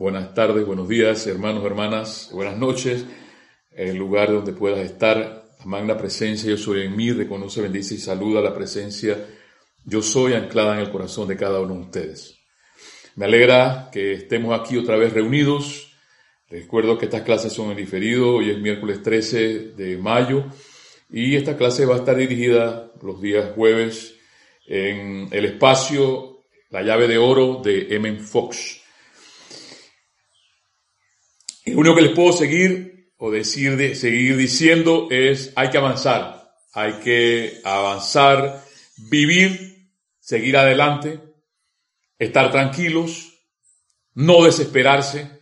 buenas tardes, buenos días, hermanos, hermanas, buenas noches, el lugar donde puedas estar. La magna presencia, yo soy en mí, reconoce, bendice y saluda la presencia. Yo soy anclada en el corazón de cada uno de ustedes. Me alegra que estemos aquí otra vez reunidos. Recuerdo que estas clases son en diferido. Hoy es miércoles 13 de mayo y esta clase va a estar dirigida los días jueves en el espacio La llave de oro de M. Fox. Lo único que les puedo seguir o decir de, seguir diciendo es hay que avanzar, hay que avanzar, vivir, seguir adelante, estar tranquilos, no desesperarse,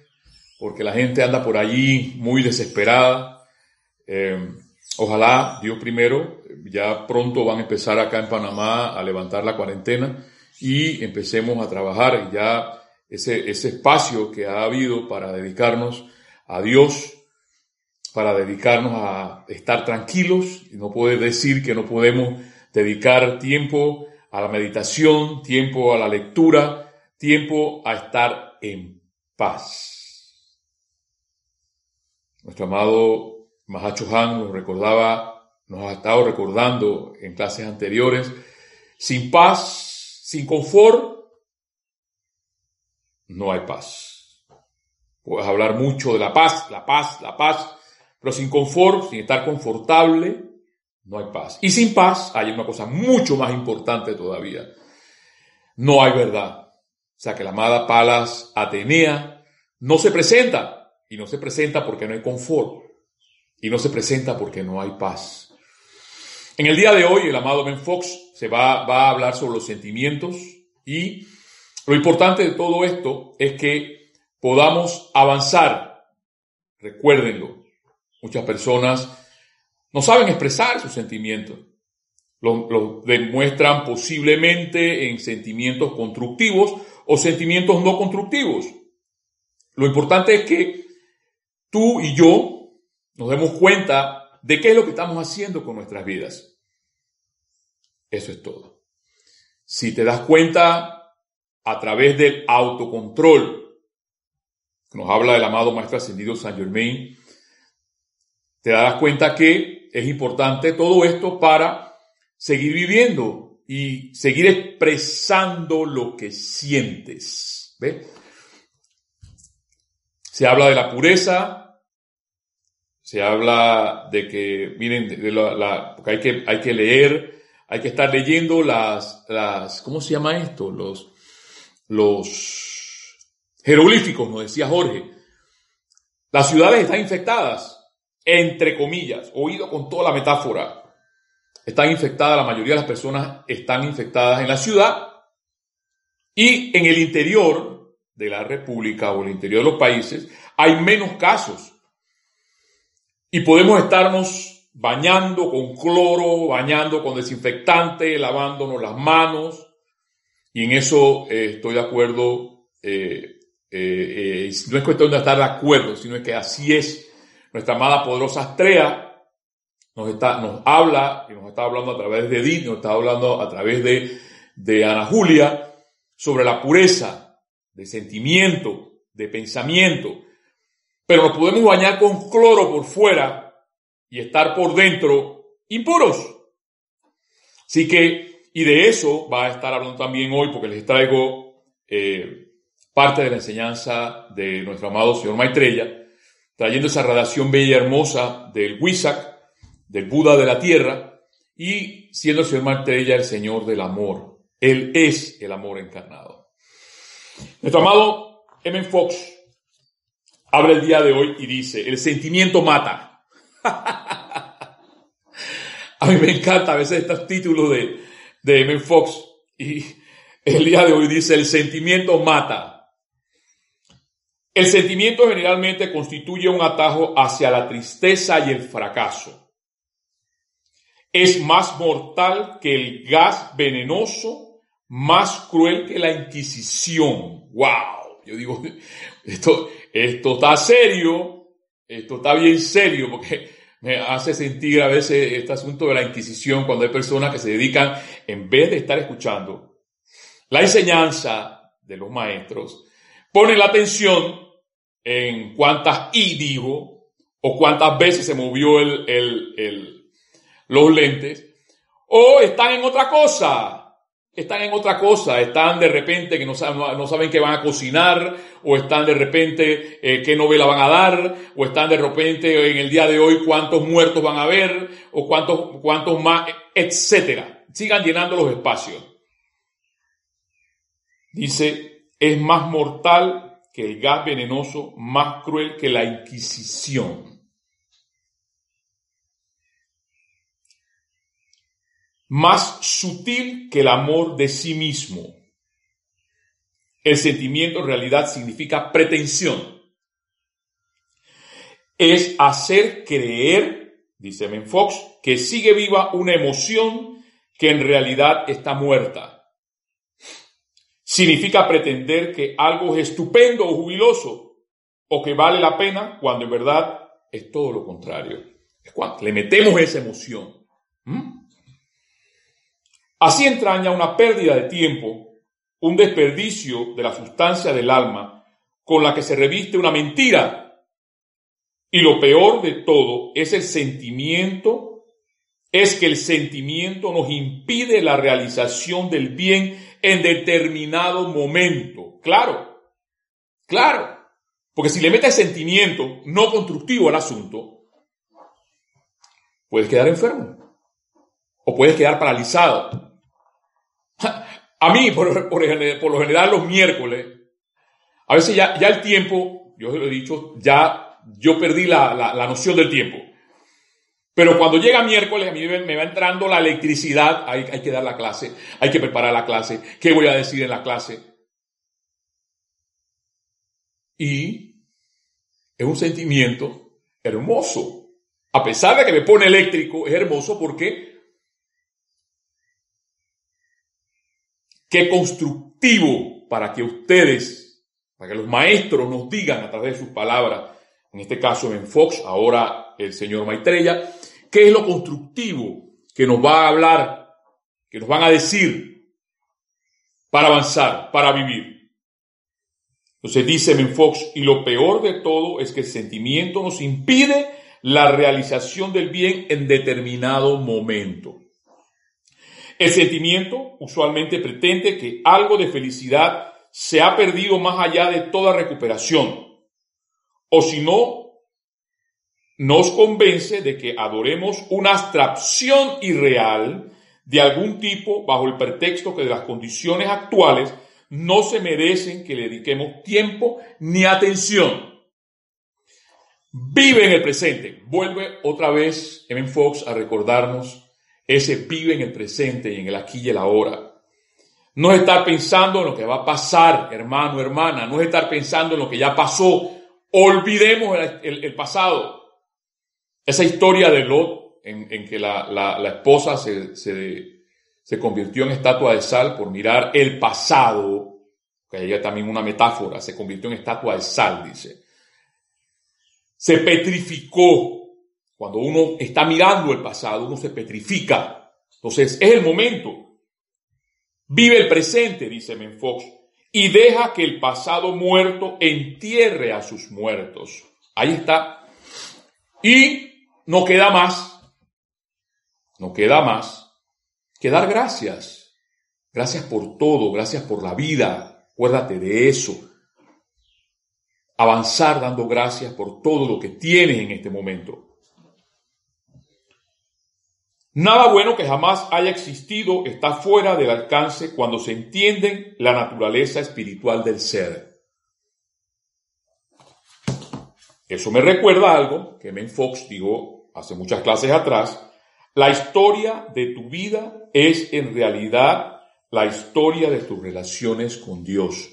porque la gente anda por allí muy desesperada. Eh, ojalá, Dios primero, ya pronto van a empezar acá en Panamá a levantar la cuarentena y empecemos a trabajar ya ese, ese espacio que ha habido para dedicarnos a Dios, para dedicarnos a estar tranquilos y no poder decir que no podemos dedicar tiempo a la meditación, tiempo a la lectura, tiempo a estar en paz. Nuestro amado Mahacho Han nos recordaba, nos ha estado recordando en clases anteriores, sin paz, sin confort, no hay paz. Puedes hablar mucho de la paz, la paz, la paz, pero sin confort, sin estar confortable, no hay paz. Y sin paz hay una cosa mucho más importante todavía. No hay verdad. O sea que la amada Palas Atenea no se presenta. Y no se presenta porque no hay confort. Y no se presenta porque no hay paz. En el día de hoy, el amado Ben Fox se va, va a hablar sobre los sentimientos y lo importante de todo esto es que podamos avanzar. Recuérdenlo. Muchas personas no saben expresar sus sentimientos. Lo, demuestran posiblemente en sentimientos constructivos o sentimientos no constructivos. Lo importante es que tú y yo nos demos cuenta de qué es lo que estamos haciendo con nuestras vidas. Eso es todo. Si te das cuenta a través del autocontrol, nos habla el amado Maestro Ascendido San Germain, te darás cuenta que es importante todo esto para seguir viviendo y seguir expresando lo que sientes. ¿Ve? Se habla de la pureza, se habla de que, miren, de la, porque hay que, hay que leer, hay que estar leyendo las, las, ¿cómo se llama esto? Los, los jeroglíficos, nos decía Jorge. Las ciudades están infectadas entre comillas, oído con toda la metáfora, están infectadas, la mayoría de las personas están infectadas en la ciudad y en el interior de la República o el interior de los países hay menos casos. Y podemos estarnos bañando con cloro, bañando con desinfectante, lavándonos las manos. Y en eso eh, estoy de acuerdo. Eh, eh, no es cuestión de estar de acuerdo, sino que así es nuestra amada poderosa Astrea nos, está, nos habla y nos está hablando a través de Edith, nos está hablando a través de, de Ana Julia sobre la pureza de sentimiento, de pensamiento. Pero nos podemos bañar con cloro por fuera y estar por dentro impuros. Así que, y de eso va a estar hablando también hoy porque les traigo eh, parte de la enseñanza de nuestro amado señor Maitreya trayendo esa radiación bella y hermosa del Wisak, del Buda de la tierra, y siendo el Señor Maitreya el Señor del amor. Él es el amor encarnado. Nuestro amado M. Fox habla el día de hoy y dice, el sentimiento mata. a mí me encanta a veces estos títulos de, de M. Fox y el día de hoy dice, el sentimiento mata. El sentimiento generalmente constituye un atajo hacia la tristeza y el fracaso. Es más mortal que el gas venenoso, más cruel que la Inquisición. ¡Wow! Yo digo, esto, esto está serio, esto está bien serio, porque me hace sentir a veces este asunto de la Inquisición cuando hay personas que se dedican, en vez de estar escuchando la enseñanza de los maestros, ponen la atención en cuántas I dijo o cuántas veces se movió el, el, el, los lentes, o están en otra cosa, están en otra cosa, están de repente que no saben, no saben qué van a cocinar, o están de repente eh, qué novela van a dar, o están de repente en el día de hoy cuántos muertos van a haber, o cuántos, cuántos más, etcétera. Sigan llenando los espacios. Dice, es más mortal que el gas venenoso, más cruel que la Inquisición. Más sutil que el amor de sí mismo. El sentimiento en realidad significa pretensión. Es hacer creer, dice Menfox, que sigue viva una emoción que en realidad está muerta. Significa pretender que algo es estupendo o jubiloso o que vale la pena cuando en verdad es todo lo contrario. Le metemos esa emoción. ¿Mm? Así entraña una pérdida de tiempo, un desperdicio de la sustancia del alma con la que se reviste una mentira. Y lo peor de todo es el sentimiento, es que el sentimiento nos impide la realización del bien en determinado momento. Claro, claro. Porque si le metes sentimiento no constructivo al asunto, puedes quedar enfermo o puedes quedar paralizado a mí, por, lo general, los miércoles, a veces ya, el tiempo, yo se lo he dicho, ya yo perdí la, la, noción del tiempo. Pero cuando llega miércoles, a mí me, va entrando la electricidad, hay, hay que dar la clase, hay que preparar la clase, qué voy a decir en la clase. Y es un sentimiento hermoso. A pesar de que me pone eléctrico, es hermoso porque Qué constructivo para que ustedes, para que los maestros nos digan a través de sus palabras, en este caso en Fox, ahora el señor Maitreya, qué es lo constructivo que nos va a hablar, que nos van a decir para avanzar, para vivir. Entonces dice Menfox, y lo peor de todo es que el sentimiento nos impide la realización del bien en determinado momento. El sentimiento usualmente pretende que algo de felicidad se ha perdido más allá de toda recuperación. O si no, nos convence de que adoremos una abstracción irreal de algún tipo bajo el pretexto que de las condiciones actuales no se merecen que le dediquemos tiempo ni atención. Vive en el presente. Vuelve otra vez M. Fox a recordarnos ese vive en el presente y en el aquí y el ahora. No es estar pensando en lo que va a pasar, hermano, hermana. No es estar pensando en lo que ya pasó. Olvidemos el, pasado. Esa historia de Lot, en, que la, esposa se, se, convirtió en estatua de sal por mirar el pasado, que ella también una metáfora, se convirtió en estatua de sal, dice. Se petrificó cuando uno está mirando el pasado, uno se petrifica. Entonces, es el momento. Vive el presente, dice Menfox, y deja que el pasado muerto entierre a sus muertos. Ahí está. Y no queda más, no queda más que dar gracias. Gracias por todo, gracias por la vida. Acuérdate de eso. Avanzar dando gracias por todo lo que tienes en este momento. Nada bueno que jamás haya existido está fuera del alcance cuando se entiende la naturaleza espiritual del ser. Eso me recuerda algo que Men Fox dijo hace muchas clases atrás. La historia de tu vida es en realidad la historia de tus relaciones con Dios.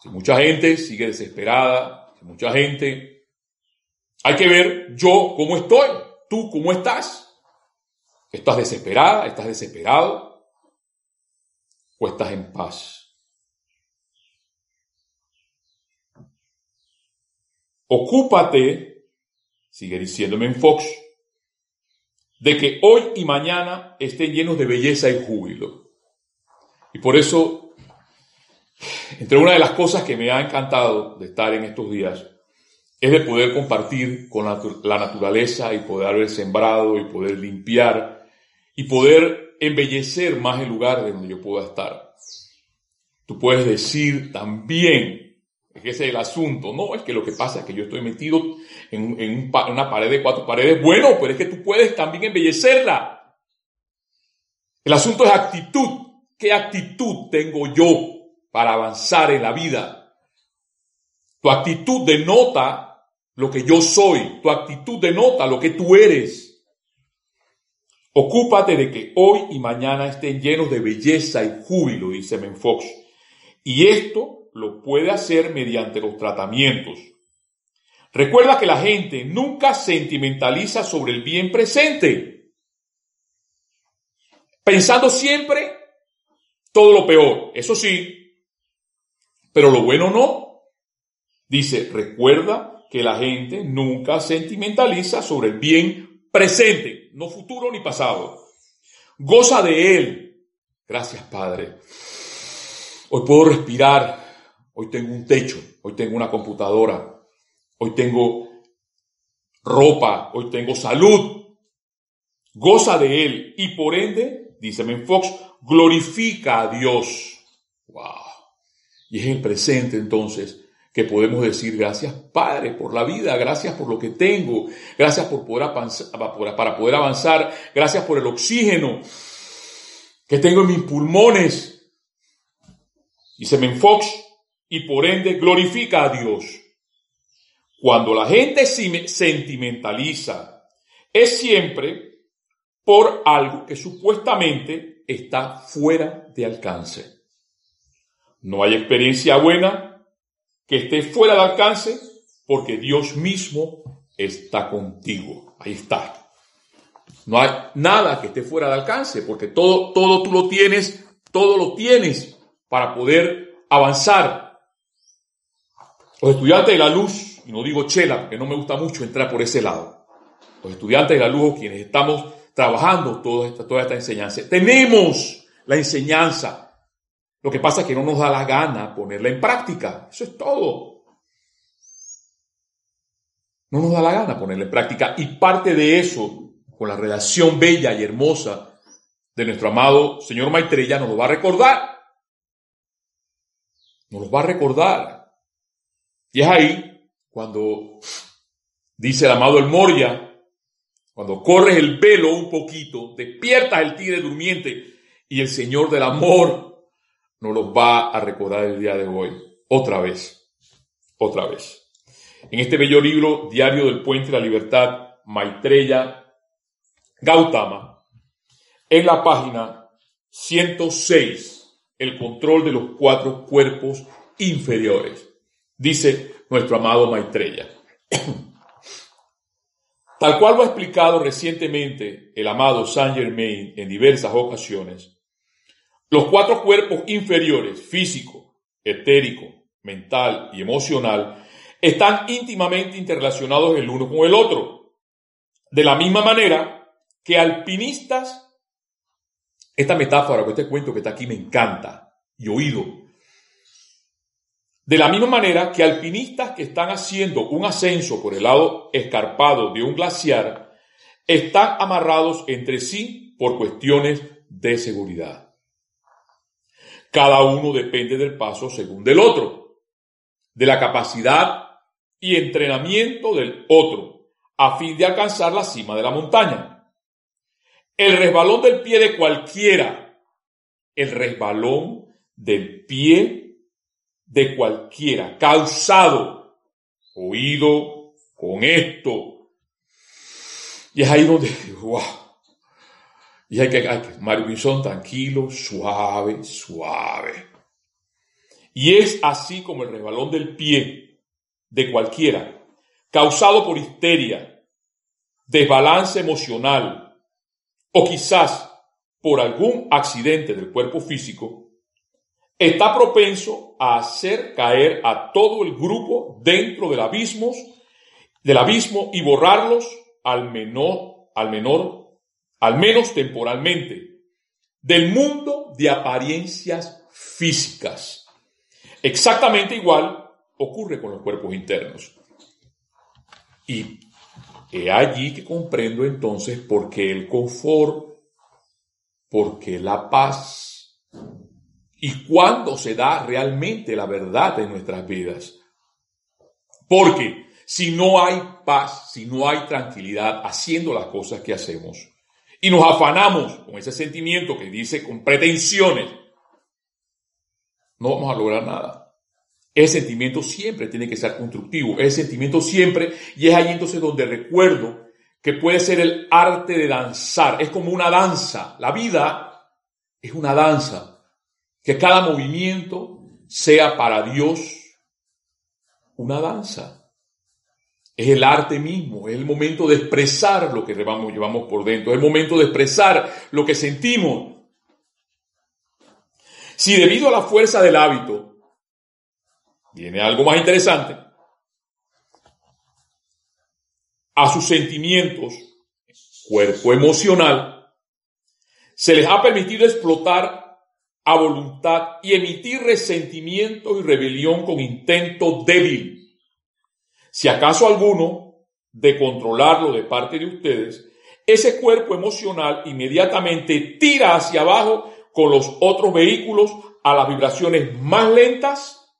Si mucha gente sigue desesperada, si mucha gente hay que ver yo cómo estoy, tú cómo estás. ¿Estás desesperada? ¿Estás desesperado? ¿O estás en paz? Ocúpate, sigue diciéndome en Fox, de que hoy y mañana estén llenos de belleza y júbilo. Y por eso Entre una de las cosas que me ha encantado de estar en estos días es de poder compartir con la, naturaleza y poder haber sembrado y poder limpiar y poder embellecer más el lugar de donde yo pueda estar. Tú puedes decir también, que ese es el asunto, no, es que lo que pasa es que yo estoy metido en una pared de cuatro paredes, bueno, pero es que tú puedes también embellecerla. El asunto es actitud. ¿Qué actitud tengo yo para avanzar en la vida? Tu actitud denota lo que yo soy. Tu actitud denota lo que tú eres. Ocúpate de que hoy y mañana estén llenos de belleza y júbilo, dice Menfox. Y esto lo puede hacer mediante los tratamientos. Recuerda que la gente nunca sentimentaliza sobre el bien presente pensando siempre todo lo peor, eso sí, pero lo bueno no. Dice, recuerda que la gente nunca sentimentaliza sobre el bien presente, no futuro ni pasado. Goza de él. Gracias, Padre. Hoy puedo respirar, hoy tengo un techo, hoy tengo una computadora, hoy tengo ropa, hoy tengo salud. Goza de él y por ende dice Fox, glorifica a Dios. Wow. Y es el presente entonces que podemos decir gracias Padre por la vida, gracias por lo que tengo, gracias por poder avanzar, para poder avanzar, gracias por el oxígeno que tengo en mis pulmones. Dice Fox, y por ende glorifica a Dios. Cuando la gente sentimentaliza, es siempre por algo que supuestamente está fuera de alcance. No hay experiencia buena que esté fuera de alcance porque Dios mismo está contigo. Ahí está. No hay nada que esté fuera de alcance porque todo, todo tú lo tienes, todo lo tienes para poder avanzar. Los estudiantes de la luz, y no digo chela porque no me gusta mucho entrar por ese lado, los estudiantes de la luz, quienes estamos trabajando toda toda esta enseñanza. Tenemos la enseñanza. Lo que pasa es que no nos da la gana ponerla en práctica. Eso es todo. No nos da la gana ponerla en práctica. Y parte de eso, con la relación bella y hermosa de nuestro amado Señor Maitreya, nos lo va a recordar. Nos lo va a recordar. Y es ahí cuando dice el amado El Moria, cuando corres el velo un poquito, despiertas el tigre durmiente y el Señor del amor nos los va a recordar el día de hoy. Otra vez, otra vez. En este bello libro, Diario del Puente de la Libertad, Maitreya Gautama, en la página 106, el control de los cuatro cuerpos inferiores. Dice nuestro amado Maitreya. Tal cual lo ha explicado recientemente el amado Saint Germain en diversas ocasiones, los cuatro cuerpos inferiores, físico, etérico, mental y emocional, están íntimamente interrelacionados el uno con el otro. De la misma manera que alpinistas, esta metáfora que este cuento que está aquí me encanta y oído, de la misma manera que alpinistas que están haciendo un ascenso por el lado escarpado de un glaciar están amarrados entre sí por cuestiones de seguridad. Cada uno depende del paso según del otro, de la capacidad y entrenamiento del otro, a fin de alcanzar la cima de la montaña. El resbalón del pie de cualquiera, el resbalón del pie de cualquiera, causado, oído con esto. Y es ahí donde, wow. Y hay que, hay que, Mario tranquilo, suave, suave. Y es así como el resbalón del pie de cualquiera, causado por histeria, desbalance emocional o quizás por algún accidente del cuerpo físico, está propenso a hacer caer a todo el grupo dentro del abismo, del abismo y borrarlos al menor, al menor, al menos temporalmente, del mundo de apariencias físicas. Exactamente igual ocurre con los cuerpos internos. Y he allí que comprendo entonces por qué el confort, por qué la paz y cuándo se da realmente la verdad en nuestras vidas. Porque si no hay paz, si no hay tranquilidad haciendo las cosas que hacemos y nos afanamos con ese sentimiento que dice con pretensiones, no vamos a lograr nada. El sentimiento siempre tiene que ser constructivo, el sentimiento siempre, y es ahí entonces donde recuerdo que puede ser el arte de danzar, es como una danza, la vida es una danza, que cada movimiento sea para Dios una danza. Es el arte mismo, es el momento de expresar lo que llevamos, por dentro, es el momento de expresar lo que sentimos. Si debido a la fuerza del hábito viene algo más interesante, a sus sentimientos, cuerpo emocional, se les ha permitido explotar a voluntad y emitir resentimiento y rebelión con intento débil. Si acaso alguno de controlarlo de parte de ustedes, ese cuerpo emocional inmediatamente tira hacia abajo con los otros vehículos a las vibraciones más lentas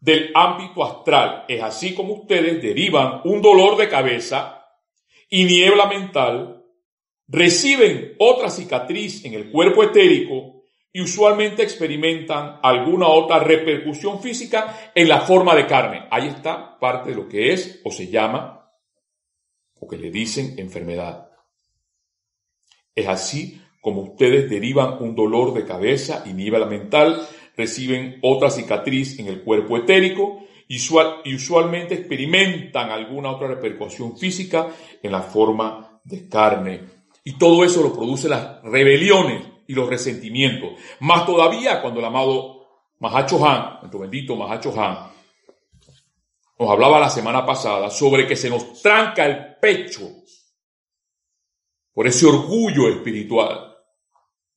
del ámbito astral. Es así como ustedes derivan un dolor de cabeza y niebla mental, reciben otra cicatriz en el cuerpo etérico y usualmente experimentan alguna otra repercusión física en la forma de carne. Ahí está parte de lo que es o se llama o que le dicen enfermedad. Es así como ustedes derivan un dolor de cabeza y niebla mental reciben otra cicatriz en el cuerpo etérico y usualmente experimentan alguna otra repercusión física en la forma de carne. Y todo eso lo produce las rebeliones y los resentimientos. Más todavía cuando el amado Mahacho Han, nuestro bendito Mahacho Han, nos hablaba la semana pasada sobre que se nos tranca el pecho por ese orgullo espiritual.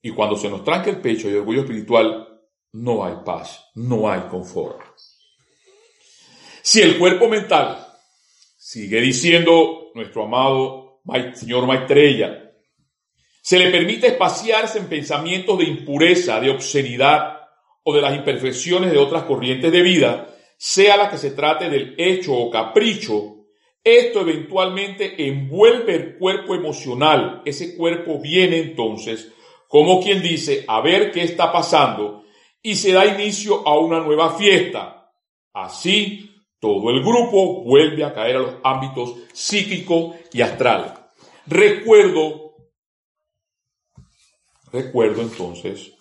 Y cuando se nos tranca el pecho y orgullo espiritual, no hay paz, no hay confort. Si el cuerpo mental, sigue diciendo nuestro amado señor Maitreya, se le permite espaciarse en pensamientos de impureza, de obscenidad o de las imperfecciones de otras corrientes de vida, sea la que se trate del hecho o capricho, esto eventualmente envuelve el cuerpo emocional. Ese cuerpo viene entonces, como quien dice, a ver qué está pasando y se da inicio a una nueva fiesta. Así, todo el grupo vuelve a caer a los ámbitos psíquico y astral. Recuerdo, recuerdo entonces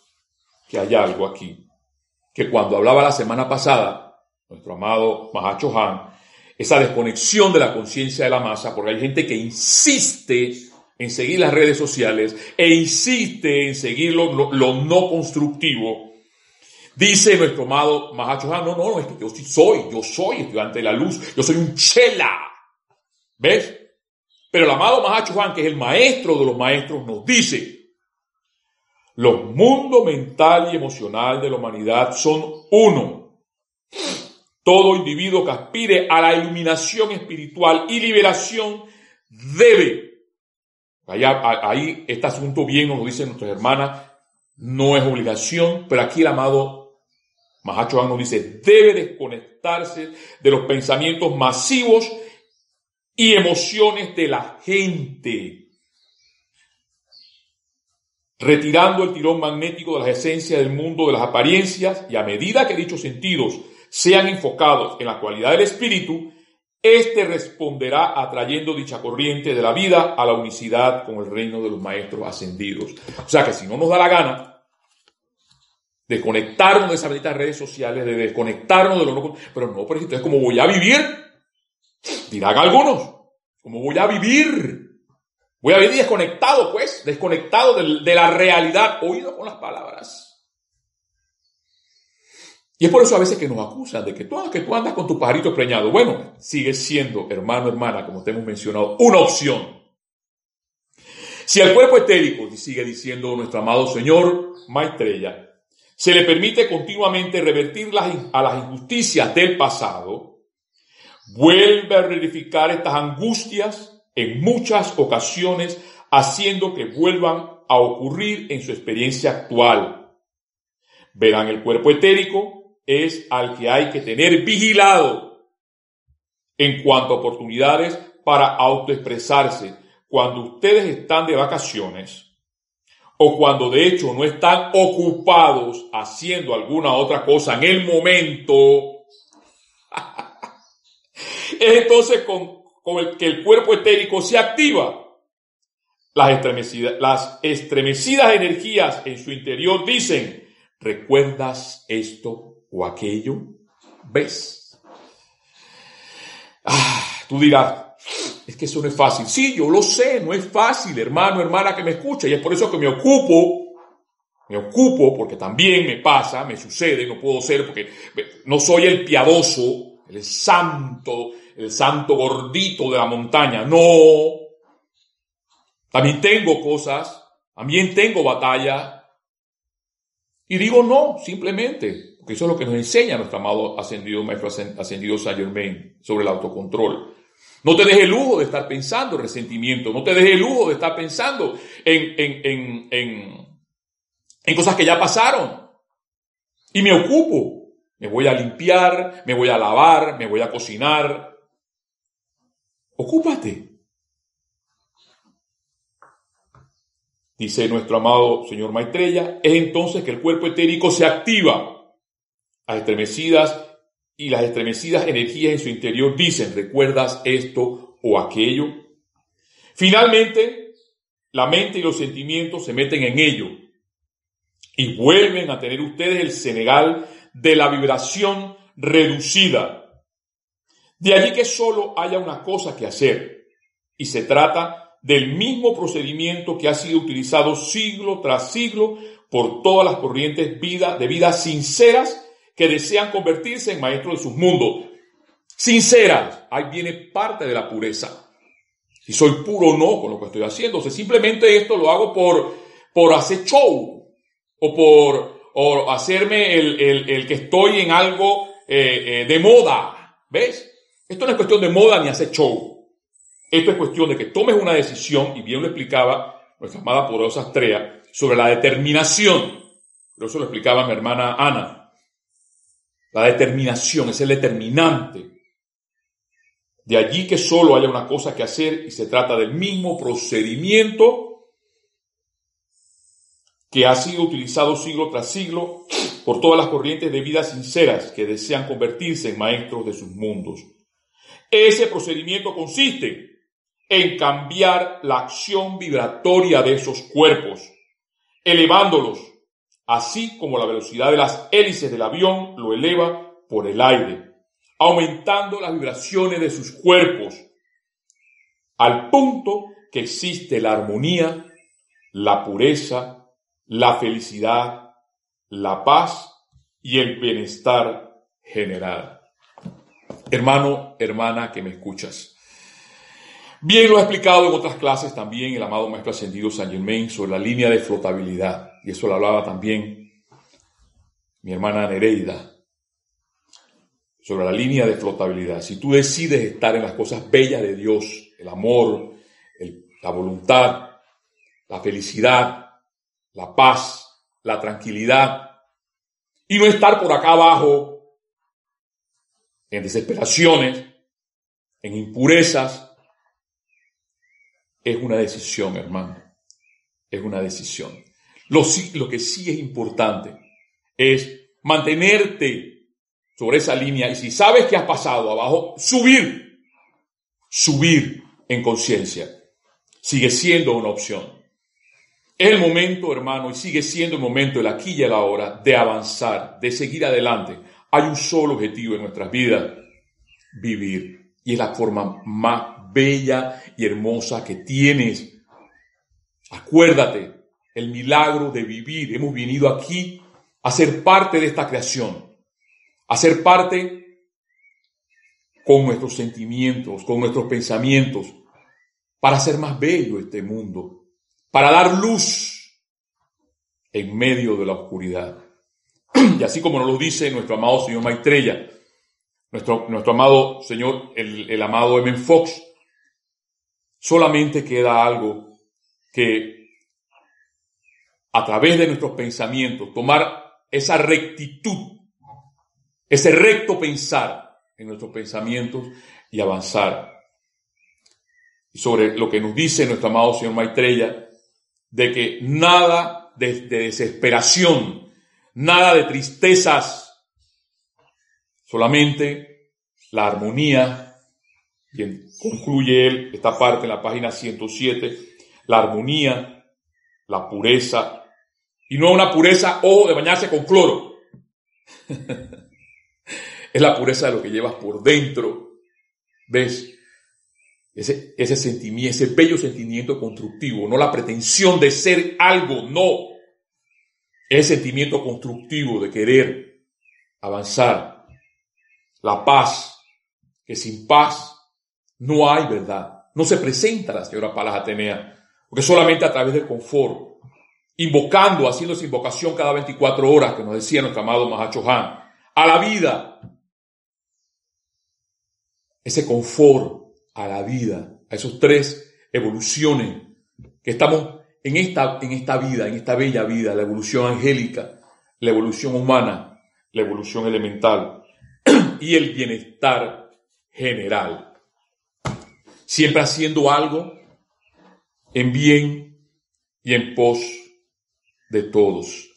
que hay algo aquí, que cuando hablaba la semana pasada, nuestro amado Mahacho Han, esa desconexión de la conciencia de la masa, porque hay gente que insiste en seguir las redes sociales e insiste en seguir lo, lo no constructivo, Dice nuestro amado Mahacho Han, no, no, es que yo soy, yo soy estudiante de la luz, yo soy un chela. ¿Ves? Pero el amado Mahacho Han, que es el maestro de los maestros, nos dice, los mundos mental y emocional de la humanidad son uno. Todo individuo que aspire a la iluminación espiritual y liberación debe. ahí este asunto bien nos lo dicen nuestras hermanas, no es obligación, pero aquí el amado Mahacho nos dice, debe desconectarse de los pensamientos masivos y emociones de la gente, retirando el tirón magnético de las esencias del mundo de las apariencias y a medida que dichos sentidos sean enfocados en la cualidad del espíritu, éste responderá atrayendo dicha corriente de la vida a la unicidad con el reino de los maestros ascendidos. O sea que si no nos da la gana, desconectarnos de esas benditas redes sociales, de desconectarnos de lo no. Pero no, pero entonces, ¿cómo voy a vivir? Dirán algunos, ¿cómo voy a vivir? Voy a vivir desconectado, pues, desconectado de, la realidad, oído con las palabras. Y es por eso a veces que nos acusan de que tú, que tú andas con tu pajarito preñado. Bueno, sigue siendo, hermano, hermana, como te hemos mencionado, una opción. Si el cuerpo etérico, sigue diciendo nuestro amado Señor Maitreya, se le permite continuamente revertir a las injusticias del pasado, vuelve a verificar estas angustias en muchas ocasiones, haciendo que vuelvan a ocurrir en su experiencia actual. Verán, el cuerpo etérico es al que hay que tener vigilado en cuanto a oportunidades para autoexpresarse. Cuando ustedes están de vacaciones, o cuando de hecho no están ocupados haciendo alguna otra cosa en el momento, es entonces con, el que el cuerpo etérico se activa. Las estremecidas, las estremecidas energías en su interior dicen, ¿recuerdas esto o aquello? ¿Ves? Ah, tú dirás, es que eso no es fácil. Sí, yo lo sé, no es fácil, hermano, hermana que me escucha, y es por eso que me ocupo, me ocupo, porque también me pasa, me sucede, no puedo ser, porque no soy el piadoso, el santo, el santo gordito de la montaña, no. También tengo cosas, también tengo batalla, y digo no, simplemente, porque eso es lo que nos enseña nuestro amado ascendido maestro ascendido Saint Germain sobre el autocontrol. No te dejes el lujo de estar pensando en resentimiento, no te dejes el lujo de estar pensando en, en, en, en cosas que ya pasaron. Y me ocupo, me voy a limpiar, me voy a lavar, me voy a cocinar. Ocúpate. Dice nuestro amado señor Maitreya, es entonces que el cuerpo etérico se activa. a estremecidas y las estremecidas energías en su interior dicen, ¿recuerdas esto o aquello? Finalmente, la mente y los sentimientos se meten en ello y vuelven a tener ustedes el Senegal de la vibración reducida. De allí que solo haya una cosa que hacer y se trata del mismo procedimiento que ha sido utilizado siglo tras siglo por todas las corrientes vida, de vida sinceras que desean convertirse en maestros de sus mundos. Sinceras, ahí viene parte de la pureza. Si soy puro o no con lo que estoy haciendo. O simplemente esto lo hago por, por hacer show o por o hacerme el, el, que estoy en algo eh, eh, de moda. ¿Ves? Esto no es cuestión de moda ni hacer show. Esto es cuestión de que tomes una decisión, y bien lo explicaba nuestra amada poderosa Astrea, sobre la determinación. Pero eso lo explicaba mi hermana Ana. La determinación es el determinante. De allí que solo haya una cosa que hacer y se trata del mismo procedimiento que ha sido utilizado siglo tras siglo por todas las corrientes de vida sinceras que desean convertirse en maestros de sus mundos. Ese procedimiento consiste en cambiar la acción vibratoria de esos cuerpos, elevándolos así como la velocidad de las hélices del avión lo eleva por el aire, aumentando las vibraciones de sus cuerpos, al punto que existe la armonía, la pureza, la felicidad, la paz y el bienestar general. Hermano, hermana que me escuchas. Bien lo ha explicado en otras clases también el amado Maestro Ascendido San Germain sobre la línea de flotabilidad. Y eso lo hablaba también mi hermana Nereida. Sobre la línea de flotabilidad. Si tú decides estar en las cosas bellas de Dios, el amor, la voluntad, la felicidad, la paz, la tranquilidad, y no estar por acá abajo en desesperaciones, en impurezas, es una decisión, hermano. Es una decisión. Lo, lo que sí es importante es mantenerte sobre esa línea y si sabes que has pasado abajo, subir. Subir en conciencia. Sigue siendo una opción. Es el momento, hermano, y sigue siendo el momento, el aquí y el ahora, de avanzar, de seguir adelante. Hay un solo objetivo en nuestras vidas, vivir. Y es la forma más bella y hermosa que tienes. Acuérdate, el milagro de vivir. Hemos venido aquí a ser parte de esta creación, a ser parte con nuestros sentimientos, con nuestros pensamientos, para hacer más bello este mundo, para dar luz en medio de la oscuridad. Y así como nos lo dice nuestro amado señor Maitreya, nuestro, nuestro amado señor, el, el amado Evan Fox, solamente queda algo que a través de nuestros pensamientos, tomar esa rectitud, ese recto pensar en nuestros pensamientos y avanzar. Sobre lo que nos dice nuestro amado señor Maitreya, de que nada de, desesperación, nada de tristezas, solamente la armonía, y concluye él esta parte en la página 107, la armonía, la pureza, y no una pureza o de bañarse con cloro. es la pureza de lo que llevas por dentro. ¿Ves? Ese sentimiento, ese bello sentimiento constructivo, no la pretensión de ser algo, no. Ese sentimiento constructivo de querer avanzar. La paz, que sin paz no hay verdad. No se presenta la señora Palas Atenea, porque solamente a través del confort, invocando, haciendo esa invocación cada 24 horas que nos decía nuestro amado Mahacho Han, a la vida, ese confort a la vida, a esos tres evoluciones que estamos en esta, en esta vida, en esta bella vida, la evolución angélica, la evolución humana, la evolución elemental y el bienestar general. Siempre haciendo algo en bien y en pos de todos,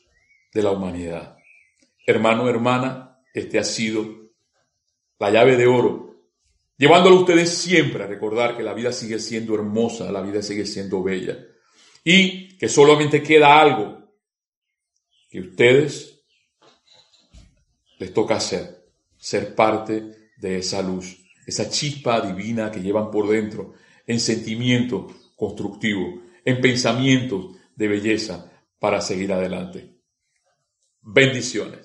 de la humanidad. Hermano, hermana, este ha sido la llave de oro llevándolo ustedes siempre a recordar que la vida sigue siendo hermosa, la vida sigue siendo bella y que solamente queda algo que ustedes les toca hacer, ser parte de esa luz, esa chispa divina que llevan por dentro, en sentimiento constructivo, en pensamientos de belleza para seguir adelante. Bendiciones.